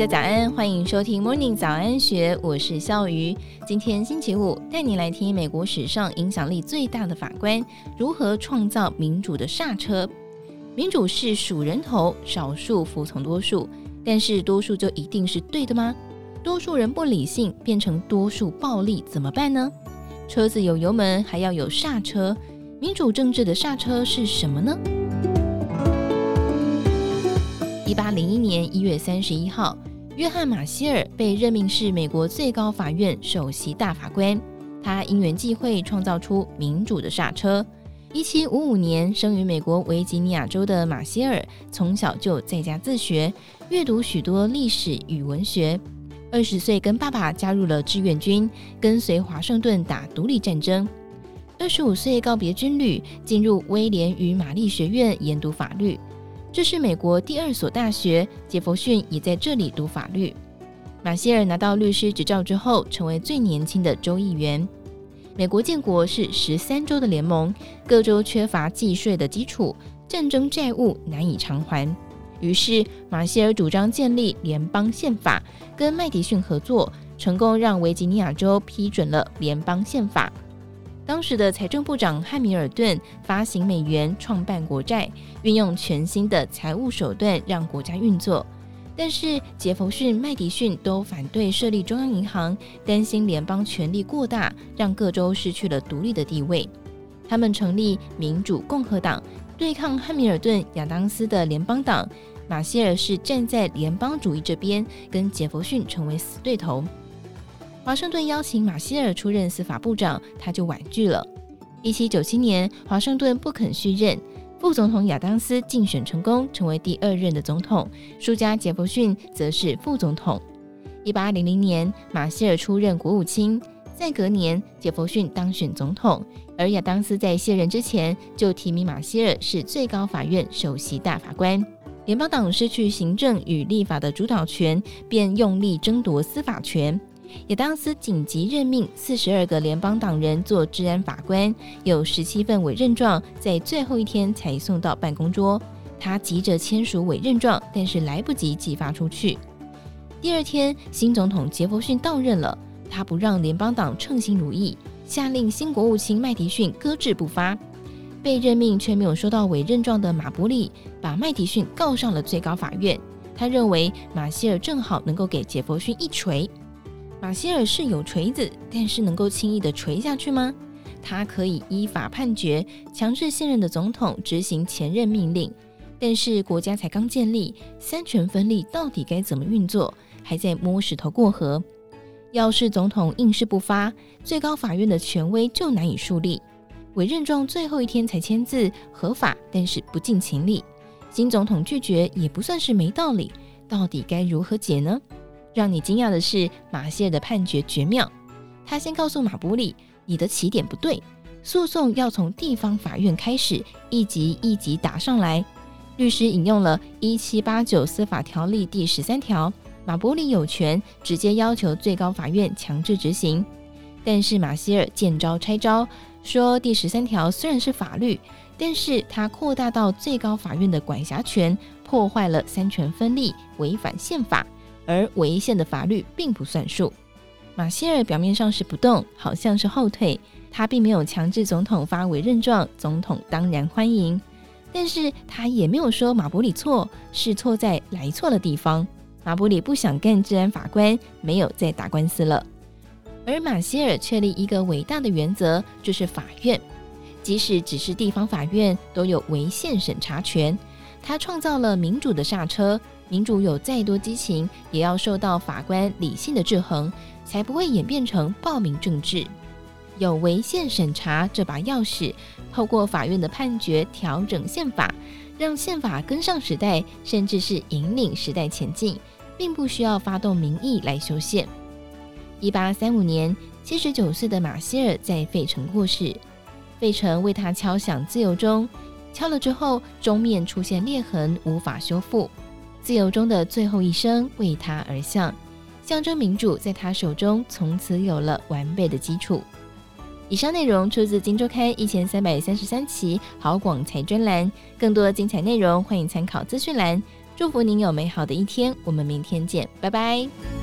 大家早安，欢迎收听 Morning 早安学，我是笑鱼。今天星期五，带你来听美国史上影响力最大的法官如何创造民主的刹车。民主是数人头，少数服从多数，但是多数就一定是对的吗？多数人不理性，变成多数暴力，怎么办呢？车子有油门，还要有刹车。民主政治的刹车是什么呢？一八零一年一月三十一号，约翰马歇尔被任命是美国最高法院首席大法官。他因缘际会创造出民主的刹车。一七五五年生于美国维吉尼亚州的马歇尔，从小就在家自学，阅读许多历史与文学。二十岁跟爸爸加入了志愿军，跟随华盛顿打独立战争。二十五岁告别军旅，进入威廉与玛丽学院研读法律。这是美国第二所大学，杰弗逊也在这里读法律。马歇尔拿到律师执照之后，成为最年轻的州议员。美国建国是十三州的联盟，各州缺乏计税的基础，战争债务难以偿还。于是，马歇尔主张建立联邦宪法，跟麦迪逊合作，成功让维吉尼亚州批准了联邦宪法。当时的财政部长汉米尔顿发行美元，创办国债，运用全新的财务手段让国家运作。但是杰弗逊、麦迪逊都反对设立中央银行，担心联邦权力过大，让各州失去了独立的地位。他们成立民主共和党，对抗汉米尔顿、亚当斯的联邦党。马歇尔是站在联邦主义这边，跟杰弗逊成为死对头。华盛顿邀请马歇尔出任司法部长，他就婉拒了。一七九七年，华盛顿不肯续任，副总统亚当斯竞选成功，成为第二任的总统，输家杰佛逊则是副总统。一八零零年，马歇尔出任国务卿，在隔年，杰佛逊当选总统，而亚当斯在卸任之前就提名马歇尔是最高法院首席大法官。联邦党失去行政与立法的主导权，便用力争夺司法权。亚当斯紧急任命四十二个联邦党人做治安法官，有十七份委任状在最后一天才送到办公桌。他急着签署委任状，但是来不及寄发出去。第二天，新总统杰佛逊到任了，他不让联邦党称心如意，下令新国务卿麦迪逊搁置不发。被任命却没有收到委任状的马伯里把麦迪逊告上了最高法院。他认为马歇尔正好能够给杰佛逊一锤。马歇尔是有锤子，但是能够轻易的锤下去吗？他可以依法判决，强制现任的总统执行前任命令。但是国家才刚建立，三权分立到底该怎么运作，还在摸石头过河。要是总统硬是不发，最高法院的权威就难以树立。委任状最后一天才签字，合法，但是不尽情理。新总统拒绝也不算是没道理，到底该如何解呢？让你惊讶的是，马歇尔的判决绝妙。他先告诉马伯里：“你的起点不对，诉讼要从地方法院开始，一级一级打上来。”律师引用了一七八九司法条例第十三条，马伯里有权直接要求最高法院强制执行。但是马歇尔见招拆招，说第十三条虽然是法律，但是他扩大到最高法院的管辖权，破坏了三权分立，违反宪法。而违宪的法律并不算数。马歇尔表面上是不动，好像是后退，他并没有强制总统发委任状，总统当然欢迎。但是他也没有说马伯里错，是错在来错的地方。马伯里不想干治安法官，没有再打官司了。而马歇尔确立一个伟大的原则，就是法院，即使只是地方法院，都有违宪审查权。他创造了民主的刹车。民主有再多激情，也要受到法官理性的制衡，才不会演变成暴民政治。有违宪审查这把钥匙，透过法院的判决调整宪法，让宪法跟上时代，甚至是引领时代前进，并不需要发动民意来修宪。一八三五年，七十九岁的马歇尔在费城过世，费城为他敲响自由钟，敲了之后，钟面出现裂痕，无法修复。自由中的最后一声为他而向，象征民主在他手中从此有了完备的基础。以上内容出自《金周刊》一千三百三十三期好广财专栏，更多精彩内容欢迎参考资讯栏。祝福您有美好的一天，我们明天见，拜拜。